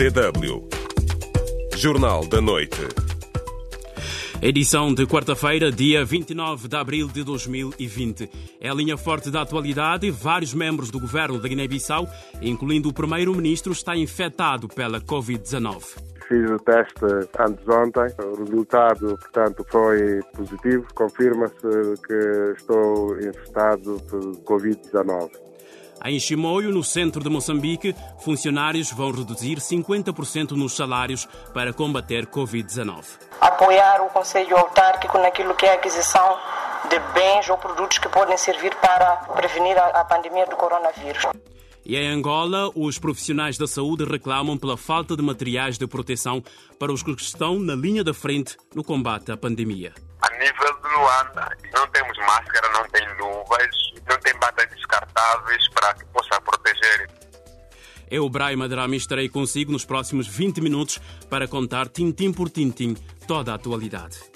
DW. Jornal da Noite. Edição de quarta-feira, dia 29 de abril de 2020. É a linha forte da atualidade. Vários membros do governo da Guiné-Bissau, incluindo o primeiro-ministro, está infectado pela Covid-19. Fiz o teste antes ontem, o resultado, portanto, foi positivo. Confirma-se que estou infectado por Covid-19. Em Chimoio, no centro de Moçambique, funcionários vão reduzir 50% nos salários para combater Covid-19. Apoiar o Conselho Autárquico naquilo que é a aquisição de bens ou produtos que podem servir para prevenir a pandemia do coronavírus. E em Angola, os profissionais da saúde reclamam pela falta de materiais de proteção para os que estão na linha da frente no combate à pandemia. A nível de Luanda, não temos máscara, não tem luvas, não tem batas descartáveis para que possa proteger. Eu, Brian Madrami, estarei consigo nos próximos 20 minutos para contar tintim por tintim toda a atualidade.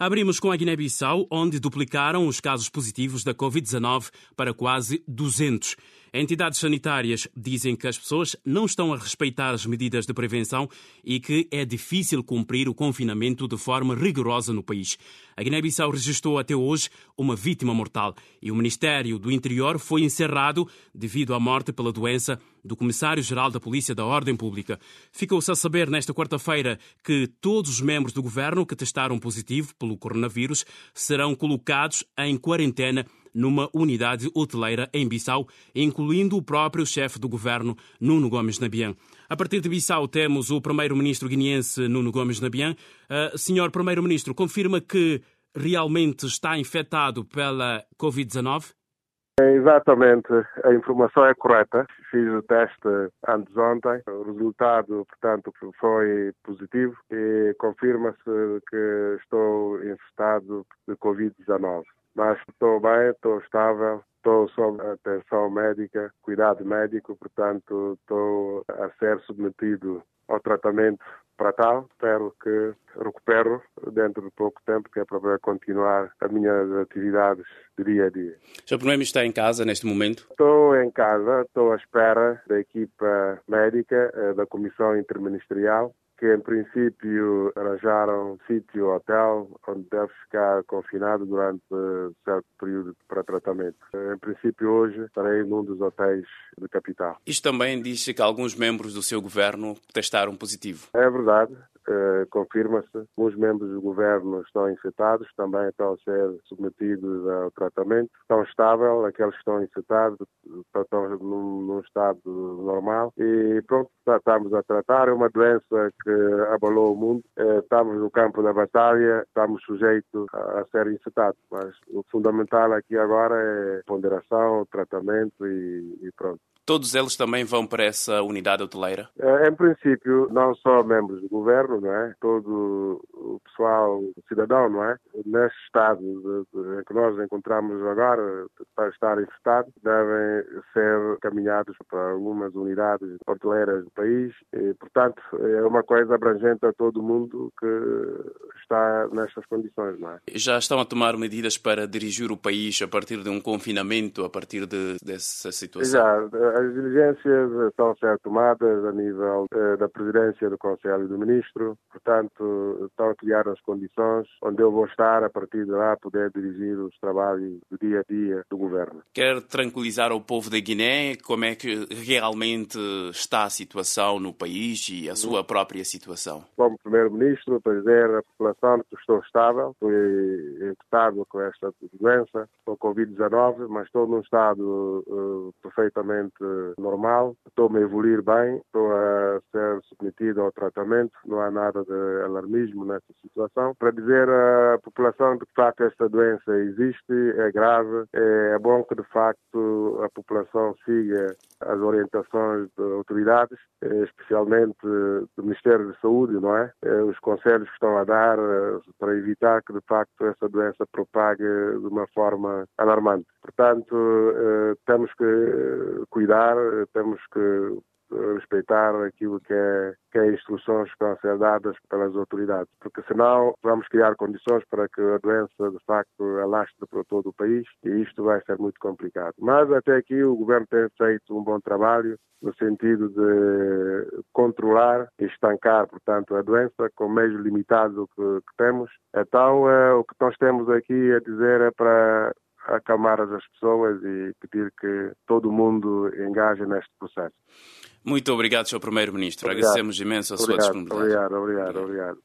Abrimos com a Guiné-Bissau, onde duplicaram os casos positivos da Covid-19 para quase 200. Entidades sanitárias dizem que as pessoas não estão a respeitar as medidas de prevenção e que é difícil cumprir o confinamento de forma rigorosa no país. A Guiné-Bissau registrou até hoje uma vítima mortal e o Ministério do Interior foi encerrado devido à morte pela doença do Comissário-Geral da Polícia da Ordem Pública. Ficou-se a saber nesta quarta-feira que todos os membros do governo que testaram positivo pelo coronavírus serão colocados em quarentena numa unidade hoteleira em Bissau, incluindo o próprio chefe do governo, Nuno Gomes Nabian. A partir de Bissau temos o primeiro-ministro guineense Nuno Gomes Nabian. Uh, senhor primeiro-ministro, confirma que realmente está infectado pela Covid-19? Exatamente, a informação é correta. Fiz o teste antes ontem, o resultado, portanto, foi positivo e confirma-se que estou infectado de Covid-19 mas estou bem, estou estável, estou sob atenção médica, cuidado médico, portanto estou a ser submetido ao tratamento para tal. Espero que recupero dentro de pouco tempo, que é para continuar as minhas atividades de dia a dia. O Sr. Primeiro-Ministro está em casa neste momento? Estou em casa, estou à espera da equipa médica eh, da Comissão Interministerial que em princípio arranjaram sítio, hotel, onde deve ficar confinado durante certo período para tratamento. Em princípio hoje estarei num dos hotéis de capital. Isto também diz que alguns membros do seu governo testaram positivo. É verdade. Uh, confirma-se. Alguns membros do governo estão infectados, também estão a ser submetidos ao tratamento. Estão estável, aqueles que estão infectados estão num, num estado normal e pronto, estamos a tratar. É uma doença que abalou o mundo. Uh, estamos no campo da batalha, estamos sujeitos a, a ser infectados, mas o fundamental aqui agora é ponderação, tratamento e, e pronto. Todos eles também vão para essa unidade hoteleira? Eh, em princípio, não só membros do governo, não é? Todo o pessoal cidadão, não é? Neste estado de, de, em que nós encontramos agora, para estar infectado, devem ser caminhados para algumas unidades hoteleiras do país e, portanto, é uma coisa abrangente a todo mundo que está nestas condições, não é? Já estão a tomar medidas para dirigir o país a partir de um confinamento, a partir de, dessa situação? Já, as diligências estão a ser tomadas a nível eh, da presidência do Conselho do Ministro, portanto, estão a criar as condições onde eu vou estar a partir de lá poder dirigir os trabalhos do dia a dia do governo. Quer tranquilizar o povo da Guiné como é que realmente está a situação no país e a sua própria situação? Como primeiro-ministro, para dizer à população que estou estável, fui infectado com esta doença, com Covid-19, mas estou num estado uh, perfeitamente normal, estou-me a evoluir bem, estou a ser submetido ao tratamento, não há nada de alarmismo nessa situação. Para dizer à população de facto esta doença existe, é grave, é bom que de facto a população siga as orientações das autoridades, especialmente do Ministério da Saúde, não é? Os conselhos que estão a dar eh, para evitar que de facto essa doença propague de uma forma alarmante. Portanto, eh, temos que cuidar, temos que respeitar aquilo que é, que é instruções que estão a ser dadas pelas autoridades, porque senão vamos criar condições para que a doença de facto alastre para todo o país e isto vai ser muito complicado. Mas até aqui o governo tem feito um bom trabalho no sentido de controlar e estancar, portanto, a doença com meios limitados que, que temos. Então, eh, o que nós temos aqui a dizer é para acalmar as pessoas e pedir que todo mundo engaje neste processo. Muito obrigado, Sr. Primeiro-Ministro. Agradecemos imenso a sua obrigado, disponibilidade. Obrigado, obrigado, obrigado.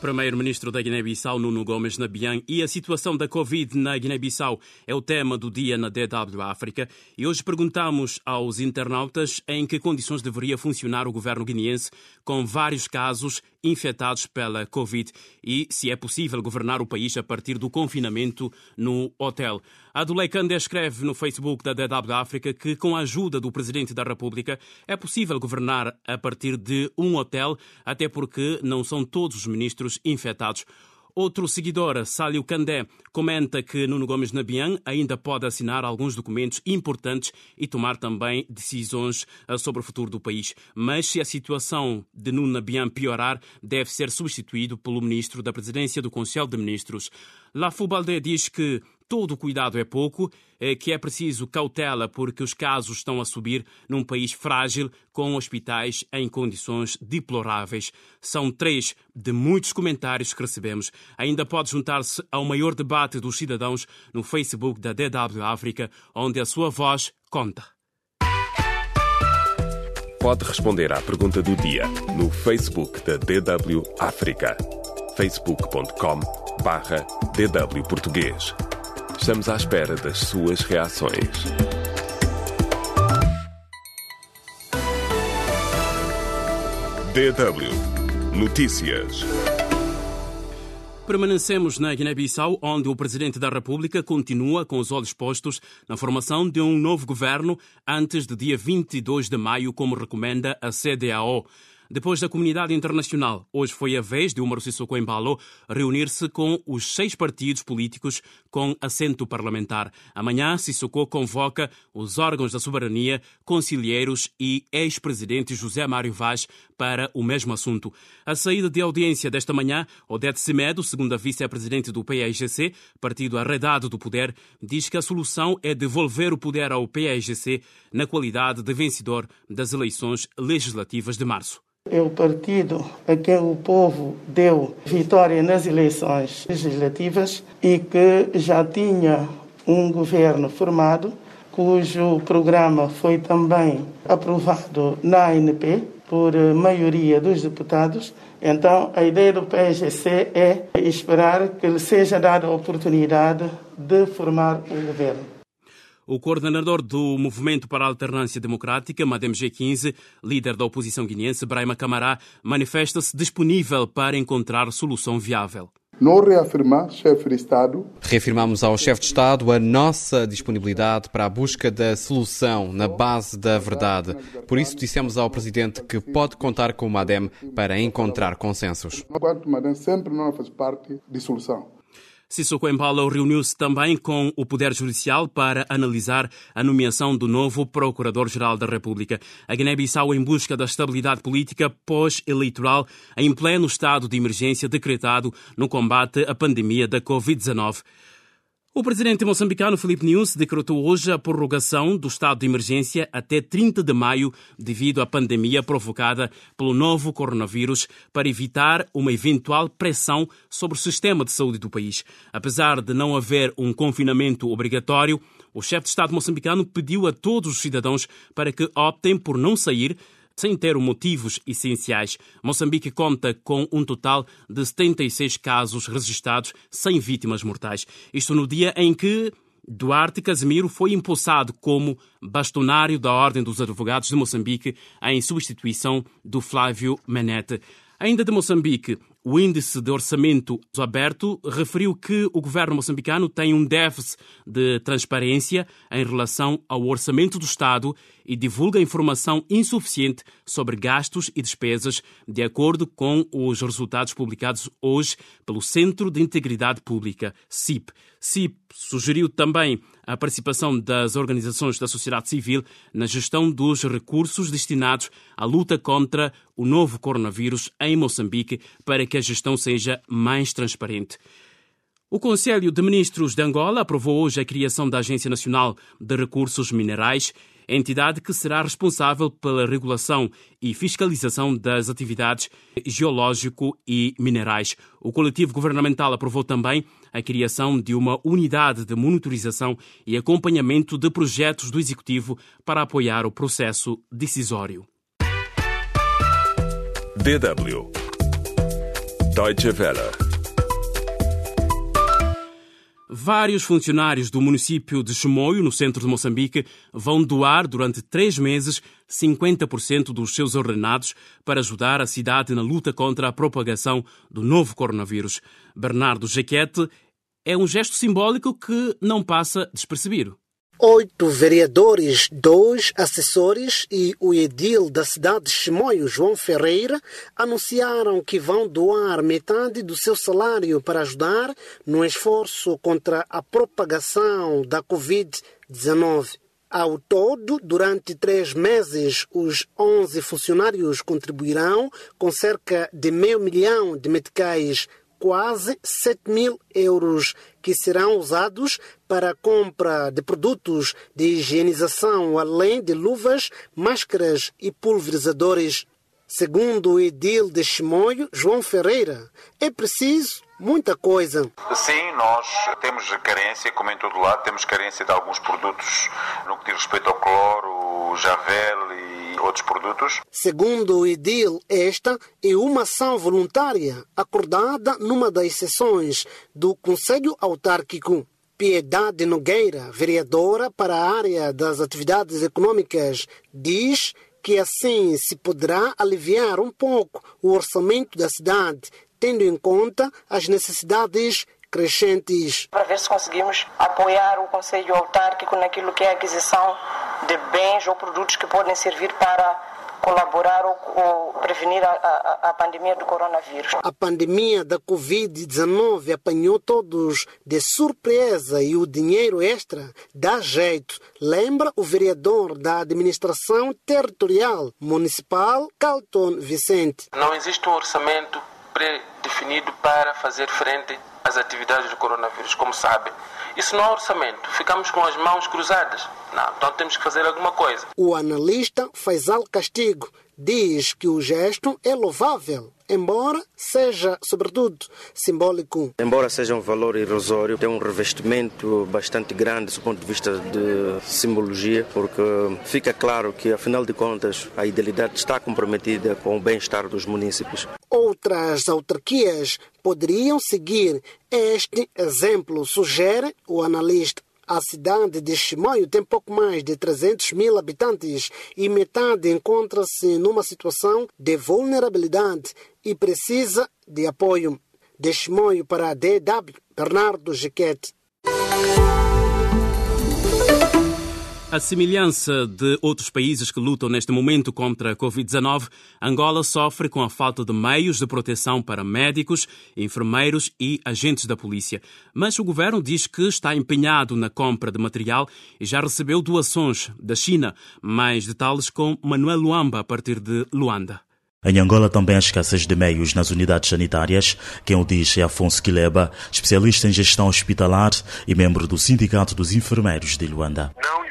Primeiro-Ministro da Guiné-Bissau, Nuno Gomes Nabian, e a situação da Covid na Guiné-Bissau é o tema do dia na DW África. E hoje perguntamos aos internautas em que condições deveria funcionar o governo guineense com vários casos infectados pela Covid e se é possível governar o país a partir do confinamento no hotel. Adulei Candé escreve no Facebook da DW África que, com a ajuda do Presidente da República, é possível governar a partir de um hotel, até porque não são todos os ministros infectados. Outro seguidor, Sálio Candé, comenta que Nuno Gomes Nabian ainda pode assinar alguns documentos importantes e tomar também decisões sobre o futuro do país. Mas se a situação de Nuno Nabian piorar, deve ser substituído pelo ministro da Presidência do Conselho de Ministros. Lafubalde diz que todo cuidado é pouco, que é preciso cautela porque os casos estão a subir num país frágil com hospitais em condições deploráveis. São três de muitos comentários que recebemos. Ainda pode juntar-se ao maior debate dos cidadãos no Facebook da DW África, onde a sua voz conta. Pode responder à pergunta do dia no Facebook da DW África. facebook.com barra DW Português. Estamos à espera das suas reações. DW Notícias. Permanecemos na Guiné-Bissau, onde o Presidente da República continua com os olhos postos na formação de um novo governo antes do dia 22 de maio, como recomenda a CDAO. Depois da comunidade internacional, hoje foi a vez de Umaru Sissoko Embalo reunir-se com os seis partidos políticos com assento parlamentar. Amanhã, Sissoko convoca os órgãos da soberania, conselheiros e ex-presidente José Mário Vaz para o mesmo assunto. A saída de audiência desta manhã, Odete Semedo, segunda vice-presidente do PAIGC, partido arredado do poder, diz que a solução é devolver o poder ao PAIGC na qualidade de vencedor das eleições legislativas de março. É o partido a quem o povo deu vitória nas eleições legislativas e que já tinha um governo formado, cujo programa foi também aprovado na ANP por maioria dos deputados. Então, a ideia do PSGC é esperar que lhe seja dada a oportunidade de formar o governo. O coordenador do Movimento para a Alternância Democrática, Madem G15, líder da oposição guineense, Braima Camará, manifesta-se disponível para encontrar solução viável. Não reafirmar, chefe de Estado. Reafirmamos ao chefe de Estado a nossa disponibilidade para a busca da solução na base da verdade. Por isso, dissemos ao Presidente que pode contar com o Madem para encontrar consensos. O Madem sempre não faz parte de solução. Sissoko Embalo reuniu-se também com o Poder Judicial para analisar a nomeação do novo Procurador-Geral da República. A Guiné-Bissau em busca da estabilidade política pós-eleitoral em pleno estado de emergência decretado no combate à pandemia da Covid-19. O presidente moçambicano Felipe Nunes decretou hoje a prorrogação do estado de emergência até 30 de maio devido à pandemia provocada pelo novo coronavírus para evitar uma eventual pressão sobre o sistema de saúde do país. Apesar de não haver um confinamento obrigatório, o chefe de Estado moçambicano pediu a todos os cidadãos para que optem por não sair sem ter motivos essenciais. Moçambique conta com um total de 76 casos registrados sem vítimas mortais. Isto no dia em que Duarte Casimiro foi impulsado como bastonário da Ordem dos Advogados de Moçambique em substituição do Flávio Menete. Ainda de Moçambique, o Índice de Orçamento Aberto referiu que o governo moçambicano tem um déficit de transparência em relação ao orçamento do Estado e divulga informação insuficiente sobre gastos e despesas, de acordo com os resultados publicados hoje pelo Centro de Integridade Pública, CIP. CIP sugeriu também a participação das organizações da sociedade civil na gestão dos recursos destinados à luta contra o novo coronavírus em Moçambique para que a gestão seja mais transparente. O Conselho de Ministros de Angola aprovou hoje a criação da Agência Nacional de Recursos Minerais, entidade que será responsável pela regulação e fiscalização das atividades geológico e minerais. O coletivo governamental aprovou também a criação de uma unidade de monitorização e acompanhamento de projetos do Executivo para apoiar o processo decisório. DW Deutsche Welle Vários funcionários do município de Chimoio, no centro de Moçambique, vão doar durante três meses 50% dos seus ordenados para ajudar a cidade na luta contra a propagação do novo coronavírus. Bernardo Jaquete é um gesto simbólico que não passa despercebido. Oito vereadores, dois assessores e o edil da cidade de Chimoio, João Ferreira, anunciaram que vão doar metade do seu salário para ajudar no esforço contra a propagação da Covid-19. Ao todo, durante três meses, os 11 funcionários contribuirão com cerca de meio milhão de meticais quase 7 mil euros que serão usados para a compra de produtos de higienização, além de luvas, máscaras e pulverizadores. Segundo o edil de Chimoio, João Ferreira, é preciso muita coisa. Sim, nós temos carência, como em todo lado, temos carência de alguns produtos no que diz respeito ao cloro, javel e outros produtos. Segundo o Edil, esta é uma ação voluntária acordada numa das sessões do Conselho Autárquico. Piedade Nogueira, vereadora para a área das atividades econômicas, diz que assim se poderá aliviar um pouco o orçamento da cidade, tendo em conta as necessidades crescentes. Para ver se conseguimos apoiar o Conselho Autárquico naquilo que é a aquisição de bens ou produtos que podem servir para colaborar ou, ou prevenir a, a, a, pandemia do coronavírus. A pandemia da Covid-19 apanhou todos de surpresa e o dinheiro extra dá jeito. Lembra o vereador da administração territorial municipal, Calton Vicente. Não existe um orçamento pré-definido para fazer frente às atividades do coronavírus, como sabem. Isso não é orçamento. Ficamos com as mãos cruzadas. Não, então temos que fazer alguma coisa. O analista Faisal Castigo diz que o gesto é louvável, embora seja, sobretudo, simbólico. Embora seja um valor irrisório, tem um revestimento bastante grande do ponto de vista de simbologia, porque fica claro que, afinal de contas, a idealidade está comprometida com o bem-estar dos municípios. Outras autarquias poderiam seguir este exemplo, sugere o analista. A cidade de Chimoio tem pouco mais de 300 mil habitantes e metade encontra-se numa situação de vulnerabilidade e precisa de apoio. De Chimoio para a DW, Bernardo Jequete. A semelhança de outros países que lutam neste momento contra a Covid-19, Angola sofre com a falta de meios de proteção para médicos, enfermeiros e agentes da polícia. Mas o governo diz que está empenhado na compra de material e já recebeu doações da China. Mais detalhes com Manuel Luamba, a partir de Luanda. Em Angola também há escassez de meios nas unidades sanitárias. Quem o diz é Afonso Quileba, especialista em gestão hospitalar e membro do Sindicato dos Enfermeiros de Luanda. Não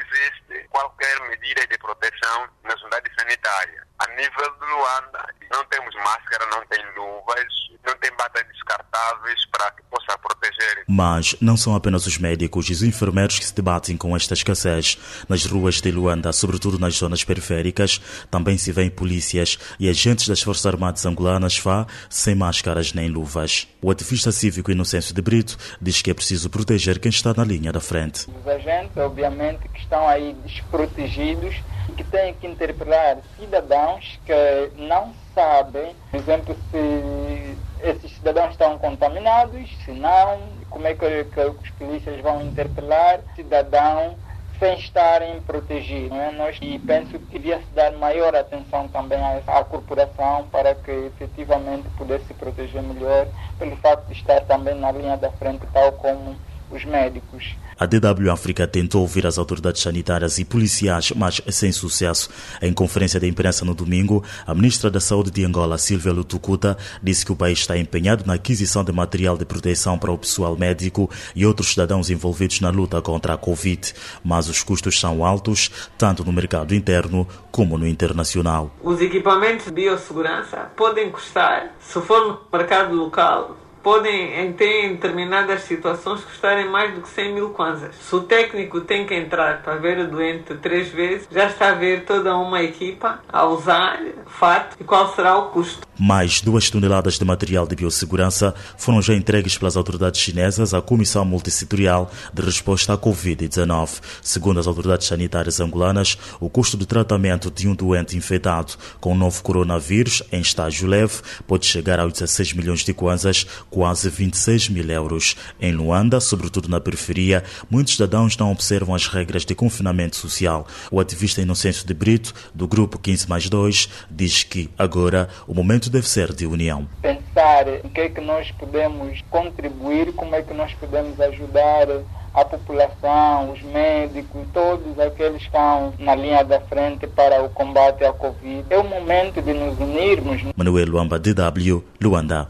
qualquer medida de proteção nas unidades sanitárias. A nível de Luanda, não temos máscara, não tem luvas, não tem batas descartáveis para que possa proteger. Mas não são apenas os médicos e os enfermeiros que se debatem com esta escassez. Nas ruas de Luanda, sobretudo nas zonas periféricas, também se vêem polícias e agentes das Forças Armadas angolanas FA sem máscaras nem luvas. O ativista cívico Inocêncio de Brito diz que é preciso proteger quem está na linha da frente. Os agentes, obviamente, que estão aí desprotegidos que têm que interpelar cidadãos que não sabem, por exemplo, se esses cidadãos estão contaminados, se não, como é que, que os polícias vão interpelar cidadão sem estarem protegidos. É? Nós, e penso que devia se dar maior atenção também à, à corporação para que efetivamente pudesse se proteger melhor, pelo facto de estar também na linha da frente, tal como os médicos. A DW África tentou ouvir as autoridades sanitárias e policiais, mas sem sucesso. Em conferência de imprensa no domingo, a ministra da Saúde de Angola, Silvia Lutucuta, disse que o país está empenhado na aquisição de material de proteção para o pessoal médico e outros cidadãos envolvidos na luta contra a Covid, mas os custos são altos, tanto no mercado interno como no internacional. Os equipamentos de biossegurança podem custar, se for no mercado local, podem, em, ter em determinadas situações, custarem mais do que 100 mil kwanzas. Se o técnico tem que entrar para ver o doente três vezes, já está a ver toda uma equipa a usar fato e qual será o custo. Mais duas toneladas de material de biossegurança foram já entregues pelas autoridades chinesas à Comissão Multissetorial de Resposta à Covid-19. Segundo as autoridades sanitárias angolanas, o custo de tratamento de um doente infectado com o novo coronavírus em estágio leve pode chegar a 16 milhões de kwanzas, quase 26 mil euros. Em Luanda, sobretudo na periferia, muitos cidadãos não observam as regras de confinamento social. O ativista Inocêncio de Brito, do grupo 15 mais 2, diz que agora o momento deve ser de união. Pensar em que é que nós podemos contribuir, como é que nós podemos ajudar a população, os médicos, todos aqueles que estão na linha da frente para o combate à Covid. É o momento de nos unirmos. Manuel Luamba, DW, Luanda.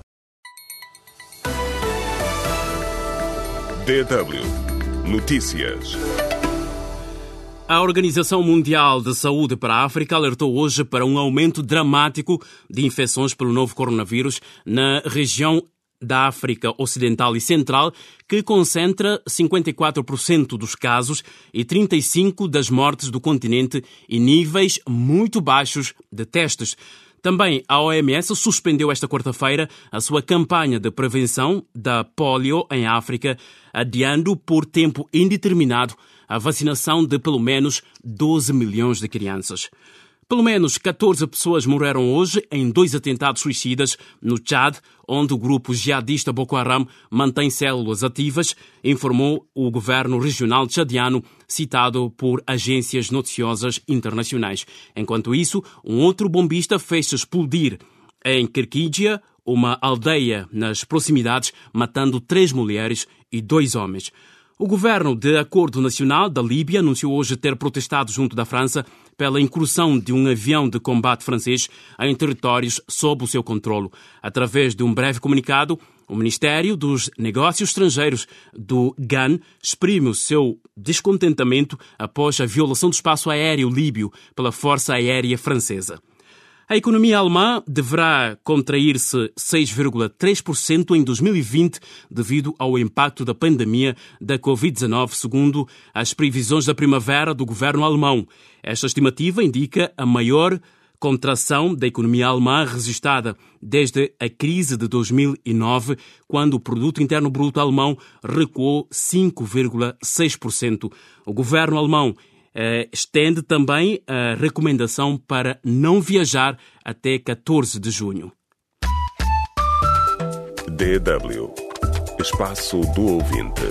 DW Notícias. A Organização Mundial de Saúde para a África alertou hoje para um aumento dramático de infecções pelo novo coronavírus na região da África Ocidental e Central, que concentra 54% dos casos e 35% das mortes do continente e níveis muito baixos de testes. Também a OMS suspendeu esta quarta-feira a sua campanha de prevenção da polio em África, adiando por tempo indeterminado a vacinação de pelo menos 12 milhões de crianças. Pelo menos 14 pessoas morreram hoje em dois atentados suicidas no Chad, onde o grupo jihadista Boko Haram mantém células ativas, informou o governo regional chadiano, citado por agências noticiosas internacionais. Enquanto isso, um outro bombista fez-se explodir em Kirkídia, uma aldeia nas proximidades, matando três mulheres e dois homens. O governo de Acordo Nacional da Líbia anunciou hoje ter protestado junto da França pela incursão de um avião de combate francês em territórios sob o seu controlo. Através de um breve comunicado, o Ministério dos Negócios Estrangeiros do GAN exprime o seu descontentamento após a violação do espaço aéreo líbio pela Força Aérea Francesa. A economia alemã deverá contrair-se 6,3% em 2020 devido ao impacto da pandemia da Covid-19, segundo as previsões da primavera do governo alemão. Esta estimativa indica a maior contração da economia alemã registrada desde a crise de 2009, quando o produto interno bruto alemão recuou 5,6%. O governo alemão estende também a recomendação para não viajar até 14 de junho. DW Espaço do Ouvinte.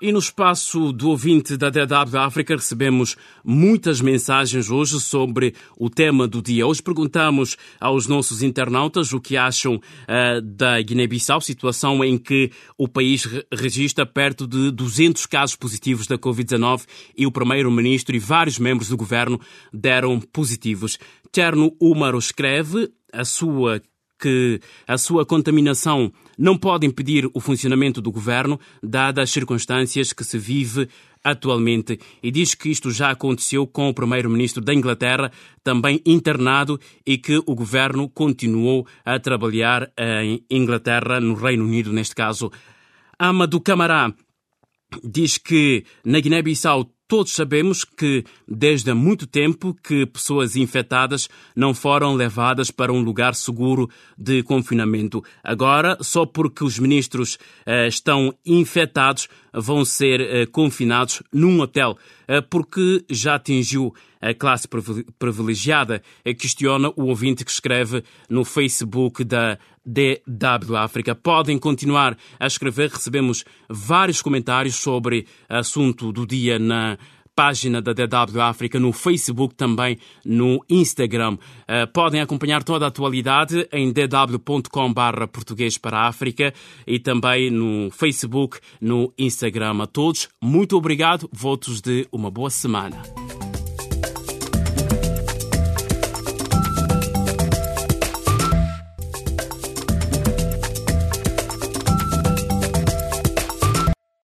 E no espaço do ouvinte da DW África recebemos muitas mensagens hoje sobre o tema do dia. Hoje perguntamos aos nossos internautas o que acham uh, da Guiné-Bissau, situação em que o país re registra perto de 200 casos positivos da Covid-19 e o primeiro-ministro e vários membros do governo deram positivos. Terno Umaro escreve a sua que a sua contaminação não pode impedir o funcionamento do governo, dadas as circunstâncias que se vive atualmente, e diz que isto já aconteceu com o primeiro-ministro da Inglaterra, também internado, e que o governo continuou a trabalhar em Inglaterra, no Reino Unido, neste caso. Amadou Camará diz que na Guiné-Bissau Todos sabemos que, desde há muito tempo, que pessoas infectadas não foram levadas para um lugar seguro de confinamento. Agora, só porque os ministros eh, estão infectados, vão ser eh, confinados num hotel, eh, porque já atingiu a classe privilegiada, eh, questiona o ouvinte que escreve no Facebook da DW África. Podem continuar a escrever, recebemos vários comentários sobre assunto do dia na página da DW África no Facebook, também no Instagram. Uh, podem acompanhar toda a atualidade em dw.com/barra português para a África e também no Facebook, no Instagram. A todos, muito obrigado. Votos de uma boa semana.